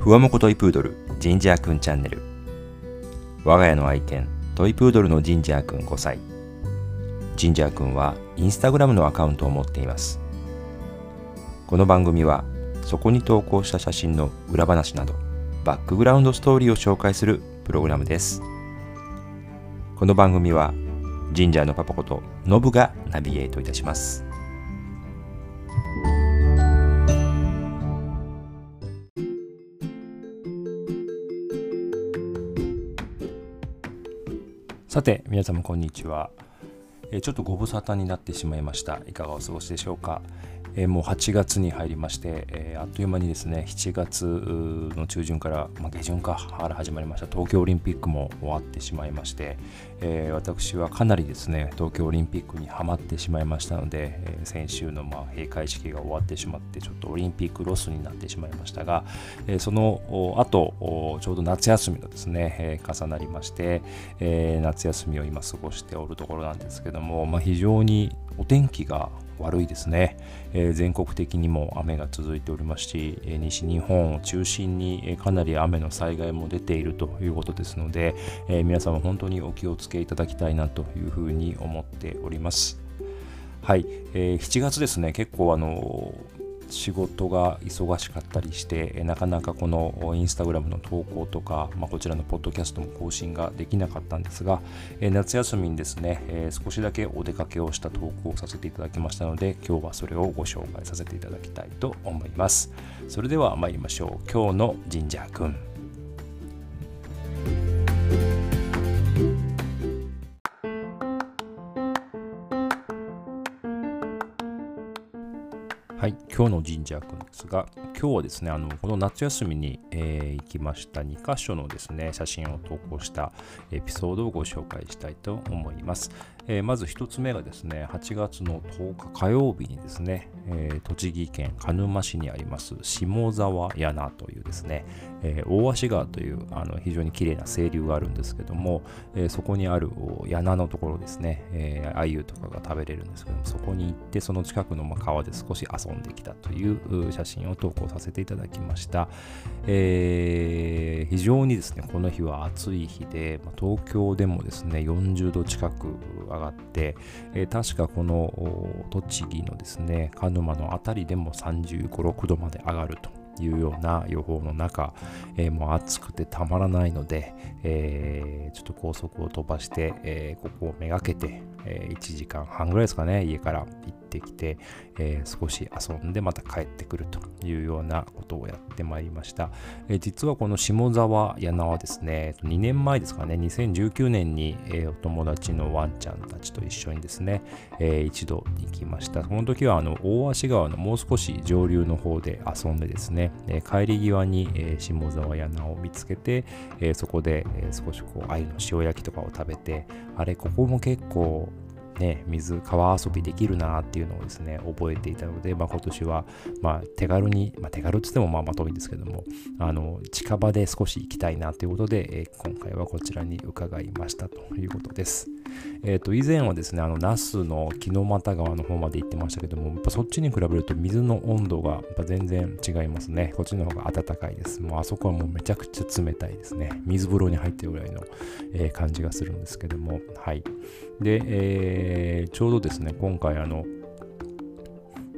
ふわもこトイプードルジンジャーくんチャンネル。我が家の愛犬トイプードルのジンジャーくん5歳ジンジャーくんはインスタグラムのアカウントを持っています。この番組はそこに投稿した写真の裏話などバックグラウンドストーリーを紹介するプログラムです。この番組はジンジャーのパパことノブがナビゲートいたします。さて皆様こんにちは。ちょっとご無沙汰になってしまいました。いかがお過ごしでしょうか？えー、もう8月に入りまして、えー、あっという間にですね7月の中旬から、まあ、下旬かから始まりました東京オリンピックも終わってしまいまして、えー、私はかなりですね東京オリンピックにはまってしまいましたので、え先週のま閉会式が終わってしまってちょっとオリンピックロスになってしまいましたが、えその後ちょうど夏休みのですね、え重なりまして、え夏休みを今過ごしておるところなんですけども、まあ、非常に天気が悪いですね、えー、全国的にも雨が続いておりますし、えー、西日本を中心に、えー、かなり雨の災害も出ているということですので、え皆様本当にお気をつけいただきたいなというふうに思っております。はい、えー、7月ですね、結構あの仕事が忙しかったりして、なかなかこのインスタグラムの投稿とか、まあ、こちらのポッドキャストも更新ができなかったんですが、夏休みにですね、少しだけお出かけをした投稿をさせていただきましたので、今日はそれをご紹介させていただきたいと思います。それでは参りましょう。今日の神社くん。今日の神社くんですが、今日はですね、あのこの夏休みに、えー、行きました2箇所のですね、写真を投稿したエピソードをご紹介したいと思います。えー、まず1つ目がですね、8月の10日火曜日にですね、えー、栃木県鹿沼市にあります下沢柳というですね、えー、大足川というあの非常に綺麗な清流があるんですけども、え、そこにある柳のところですね、えー、鮎とかが食べれるんですけども、そこに行ってその近くの川で少し遊んできたという写真を投稿させていただきました。え、非常にですね、この日は暑い日で、東京でもですね、40度近く上がって、えー、確かこの栃木のですね、鹿沼の辺りでも35、6度まで上がると。いうような予報の中、えー、もう暑くてたまらないので、えー、ちょっと高速を飛ばして、えー、ここをめがけて、え1時間半ぐらいですかね、家から行ってきて、え少し遊んでまた帰ってくるというようなことをやってまいりました。え実はこの下沢柳はですね、2年前ですかね、2019年に、えお友達のワンちゃんたちと一緒にですね、え一度行きました。その時はあの大足川のもう少し上流の方で遊んでですね、帰り際に、下沢柳を見つけて、そこで、少しこう鮎の塩焼きとかを食べて、あれ、ここも結構ね、水、川遊びできるなっていうのをですね、覚えていたので、まあ、今年は、まあ、手軽に、まあ、手軽って言ってもまあまあ遠いんですけども、あの、近場で少し行きたいなということで、えー、今回はこちらに伺いましたということです。えっ、ー、と、以前はですね、あの、那須の木の又川の方まで行ってましたけども、やっぱそっちに比べると水の温度がやっぱ全然違いますね。こっちの方が暖かいです。もうあそこはもうめちゃくちゃ冷たいですね。水風呂に入ってるぐらいの、えー、感じがするんですけども、はい。で、えー、ちょうどですね、今回あの、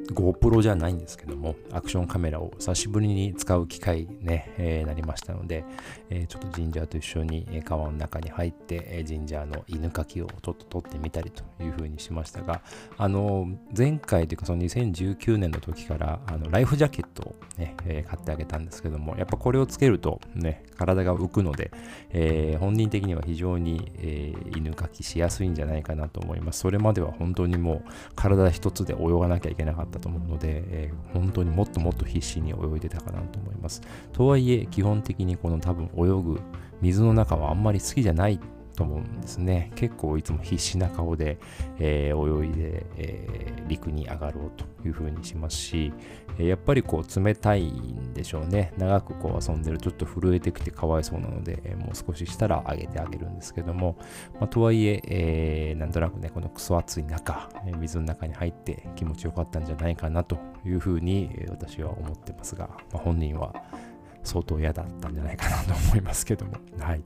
GoPro じゃないんですけども、アクションカメラを久しぶりに使う機会ね、えー、なりましたので、えー、ちょっとジンジャーと一緒に川の中に入って、え、ジンジャーの犬かきをちょっと撮ってみたりというふうにしましたが、あの、前回というかその2019年の時から、あのライフジャケットをね、え、買ってあげたんですけども、やっぱこれをつけるとね、体が浮くので、えー、本人的には非常に、え、犬かきしやすいんじゃないかなと思います。それまでは本当にもう体一つで泳がなきゃいけなかったと思うので、えー、本当にもっともっと必死に泳いでたかなと思います。とはいえ、基本的にこの多分泳ぐ水の中はあんまり好きじゃないと思うんですね。結構いつも必死な顔で、えー、泳いで、えー、陸に上がろうという風にしますし、え、やっぱりこう冷たいんでしょうね。長くこう遊んでるちょっと震えてきてかわいそうなので、もう少ししたら上げてあげるんですけども、まあ、とはいええなんとなくね、このクソ暑い中、え水の中に入って気持ちよかったんじゃないかなという風に、私は思ってますが、まあ、本人は相当嫌だったんじゃないかなと思いますけども。はい。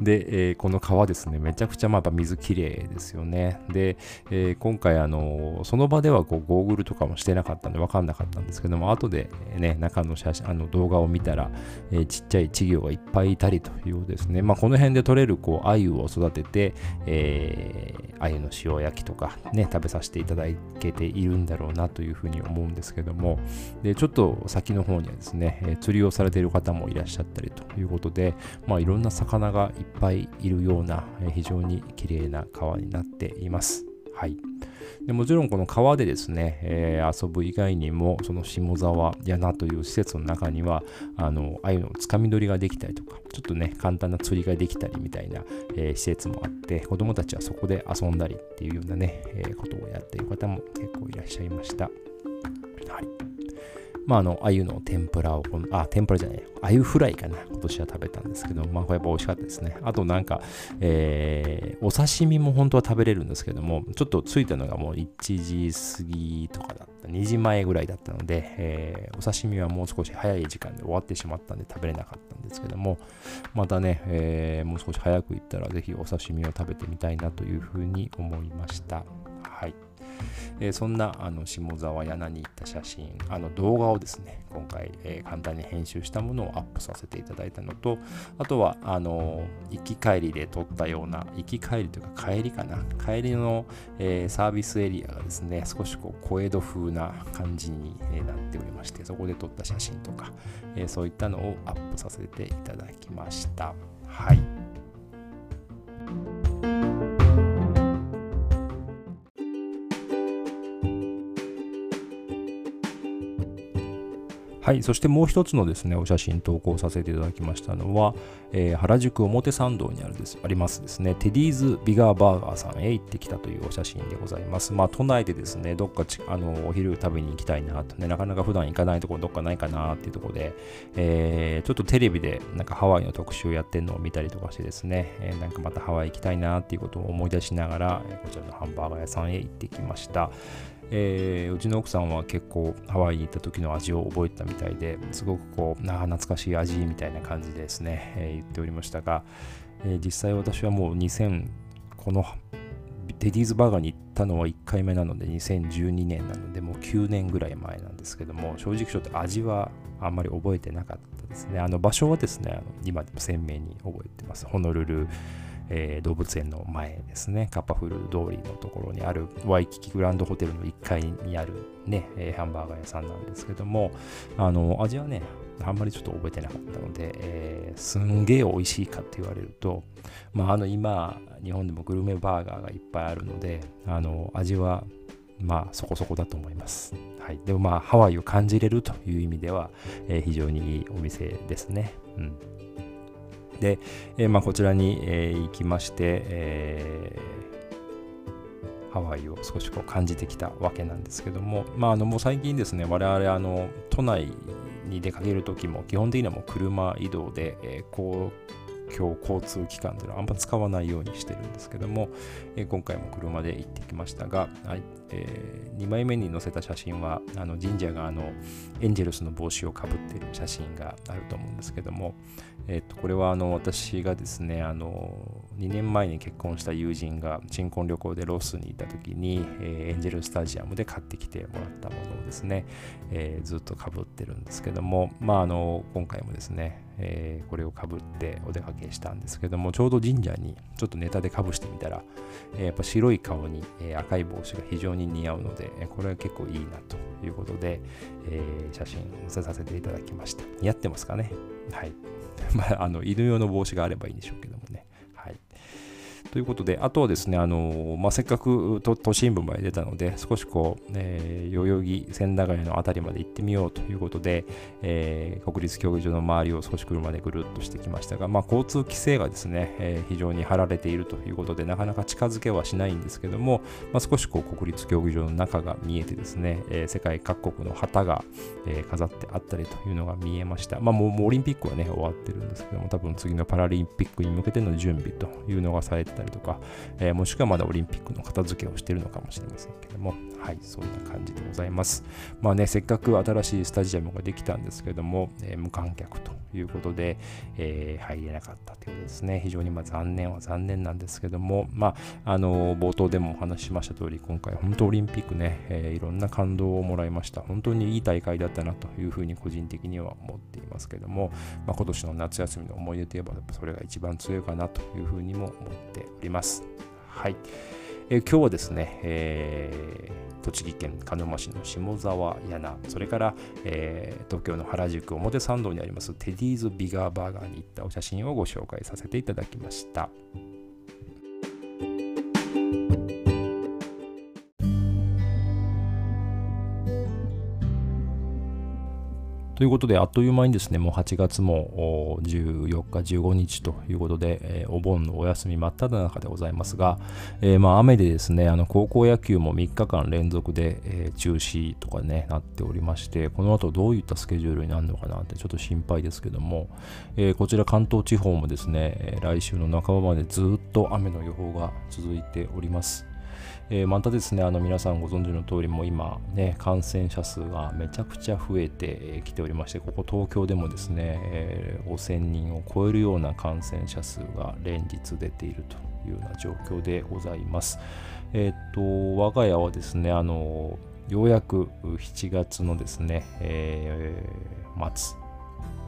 で、えー、この川ですね、めちゃくちゃまあ水きれいですよね。で、えー、今回、あのその場ではこうゴーグルとかもしてなかったんで分かんなかったんですけども、後で、ね、中の写真あの動画を見たら、えー、ちっちゃい稚魚がいっぱいいたりというですね。まあ、この辺で取れるこう鮎を育てて、えー、鮎の塩焼きとかね、食べさせていただけているんだろうなというふうに思うんですけども、でちょっと先の方にはですね、え釣りをされている方もいらっしゃったりということで、まあ、いろんな魚がいっぱいいるような、え非常に綺麗な川になっています。はい。でもちろんこの川でですね、えー、遊ぶ以外にもその下沢柳という施設の中にはあの鮎のつかみ取りができたりとかちょっとね簡単な釣りができたりみたいな、えー、施設もあって子供たちはそこで遊んだりっていうようなね、えー、ことをやっている方も結構いらっしゃいました。はいまあ、あの、鮎の天ぷらを、あ、天ぷらじゃない、鮎フライかな、今年は食べたんですけど、まあ、これやっぱ美味しかったですね。あとなんか、えー、お刺身も本当は食べれるんですけども、ちょっとついたのがもう1時過ぎとかだった、2時前ぐらいだったので、えー、お刺身はもう少し早い時間で終わってしまったんで食べれなかったんですけども、またね、えー、もう少し早く行ったら、ぜひお刺身を食べてみたいなというふうに思いました。はい。えー、そんなあの下沢柳に行った写真あの動画をですね今回、えー、簡単に編集したものをアップさせていただいたのとあとはあの行き帰りで撮ったような行き帰りというか帰りかな。帰りの、え、サービスエリアがですね少しこう小江戸風な感じになっておりましてそこで撮った写真とか、えそういったのをアップさせていただきました。はい。はい、そしてもう一つのですね、お写真投稿させていただきましたのは、えー、原宿表参道にあるですありますですね、テディーズビガーバーガーさんへ行ってきたというお写真でございます。まあ、都内でですね、どっかあのお昼食べに行きたいなとね、なかなか普段行かないところどっかないかなっていうところで、えー、ちょっとテレビでなんかハワイの特集やってるのを見たりとかしてですね、えー、なんかまたハワイ行きたいなっていうことを思い出しながら、こちらのハンバーガー屋さんへ行ってきました。えー、うちの奥さんは結構ハワイに行った時の味を覚えたみたいですごくこうな懐かしい味みたいな感じですね、えー、言っておりましたが、えー、実際私はもう2000このデディーズバーガーに行ったのは1回目なので2012年なのでもう9年ぐらい前なんですけども正直ちょっと味はあんまり覚えてなかったですね。あの場所はですね今でも鮮明に覚えてます。ホノルルえー、動物園の前ですね、カッパフル通りのところにあるワイキキグランドホテルの1階にあるね、えー、ハンバーガー屋さんなんですけども、あの、味はね、あんまりちょっと覚えてなかったので、えー、すんげえ美味しいかって言われると、まあ、あの、今、日本でもグルメバーガーがいっぱいあるので、あの、味は、まあ、そこそこだと思います。はい。でもまあ、ハワイを感じれるという意味では、えー、非常にいいお店ですね。うん。で、えー、まあ、こちらに、えー、行きまして、えー、ハワイを少しこう感じてきたわけなんですけども、まあ、あのもう最近ですね、我々あの都内に出かけるときも基本的にはもう車移動で、えー、こう共交通機関というのはあんま使わないようにしてるんですけども、え、今回も車で行ってきましたが、えー、2枚目に載せた写真はあの神社があのエンジェルスの帽子をかぶっている写真があると思うんですけども、えー、とこれはあの私がですねあの2年前に結婚した友人が新婚旅行でロスにいた時に、えー、エンジェルスタジアムで買ってきてもらったものをですね、えー、ずっとかぶってるんですけども、まあ、あの今回もですね、えー、これをかぶってお出かけしたんですけどもちょうど神社にちょっとネタでかぶしてみたら、えー、やっぱ白い顔に、えー、赤い帽子が非常に似合うので、これは結構いいなということで、え写真載せさせていただきました。似合ってますかね？はい。まあ、あの犬用の帽子があればいいんでしょうけども。ということで、あとはですね、あのまあ、せっかく都心部まで出たので、少しこう、えー、代々木、千駄ヶ谷の辺りまで行ってみようということで、えー、国立競技場の周りを少し車でぐるっとしてきましたが、まあ、交通規制がですね、えー、非常に張られているということで、なかなか近づけはしないんですけども、まあ、少しこう国立競技場の中が見えてですね、え世界各国の旗が、え飾ってあったりというのが見えました。まあ、もうオリンピックはね、終わってるんですけども、多分次のパラリンピックに向けての準備というのがされてたったりとか、えー、もしくはまだオリンピックの片付けをしているのかもしれませんけども、はい、そういう感じでございます。まあね、せっかく新しいスタジアムができたんですけども、えー、無観客ということで、えー、入れなかったということですね。非常にま残念は残念なんですけども、まあ、あの冒頭でもお話ししました通り、今回本当オリンピックね、え、いろんな感動をもらいました。本当にいい大会だったなというふうに個人的には思っていますけども、まあ、今年の夏休みの思い出といえば、それが一番強いかなというふうにも思ってります。はい。えー、今日はですね、えー、栃木県鹿沼市の下沢柳、それから、えー、東京の原宿表参道にありますテディーズビガーバーガーに行ったお写真をご紹介させていただきました。ということで、あっという間にですね、もう8月も14日、15日ということで、えー、お盆のお休み真っ只中でございますが、えー、まあ雨でですね、あの高校野球も3日間連続で、えー、中止とかね、なっておりまして、この後どういったスケジュールになるのかなってちょっと心配ですけども、えこちら関東地方もですね、来週の半ばまでずっと雨の予報が続いております。えー、またですね、あの皆さんご存知の通りも今ね、感染者数がめちゃくちゃ増えてきておりまして、ここ東京でもですね、えー、5000人を超えるような感染者数が連日出ているというような状況でございます。えっ、と、我が家はですね、あの、ようやく7月のですね、えー、末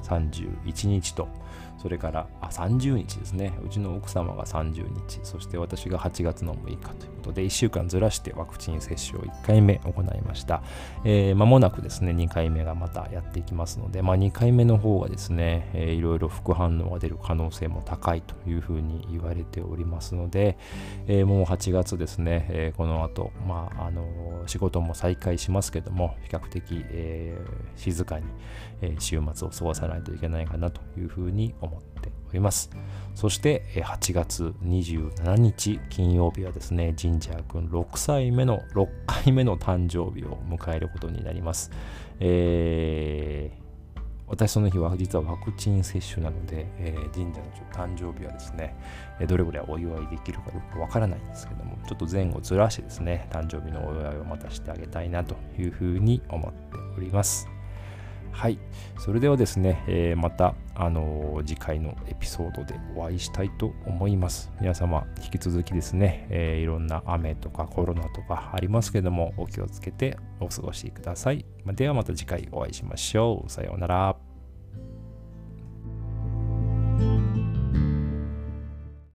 31日と、それからあ30日ですね。うちの奥様が30日、そして私が8月の6日ということで、1週間ずらしてワクチン接種を1回目行いました。えー、間もなくですね、2回目がまたやっていきますので、まあ、2回目の方がですね、えー、いろいろ副反応が出る可能性も高いというふうに言われておりますので、えー、もう8月ですね、えー、この後、まあ、あの仕事も再開しますけども、比較的、えー、静かに、えー、週末を過ごさないといけないかなというふうに思っております。そして8月27日金曜日はですね、ジンジャー君6歳目の6回目の誕生日を迎えることになります。えー私その日は実はワクチン接種なので、えー、神社の誕生日はですね、どれぐらいお祝いできるかよくわからないんですけども、ちょっと前後ずらしてですね、誕生日のお祝いをまたしてあげたいなというふうに思っております。はい。それではですね、えー、また、あのー、次回のエピソードでお会いしたいと思います。皆様、引き続きですね、えー、いろんな雨とかコロナとかありますけども、お気をつけてお過ごしください。ではまた次回お会いしましょう。さようなら。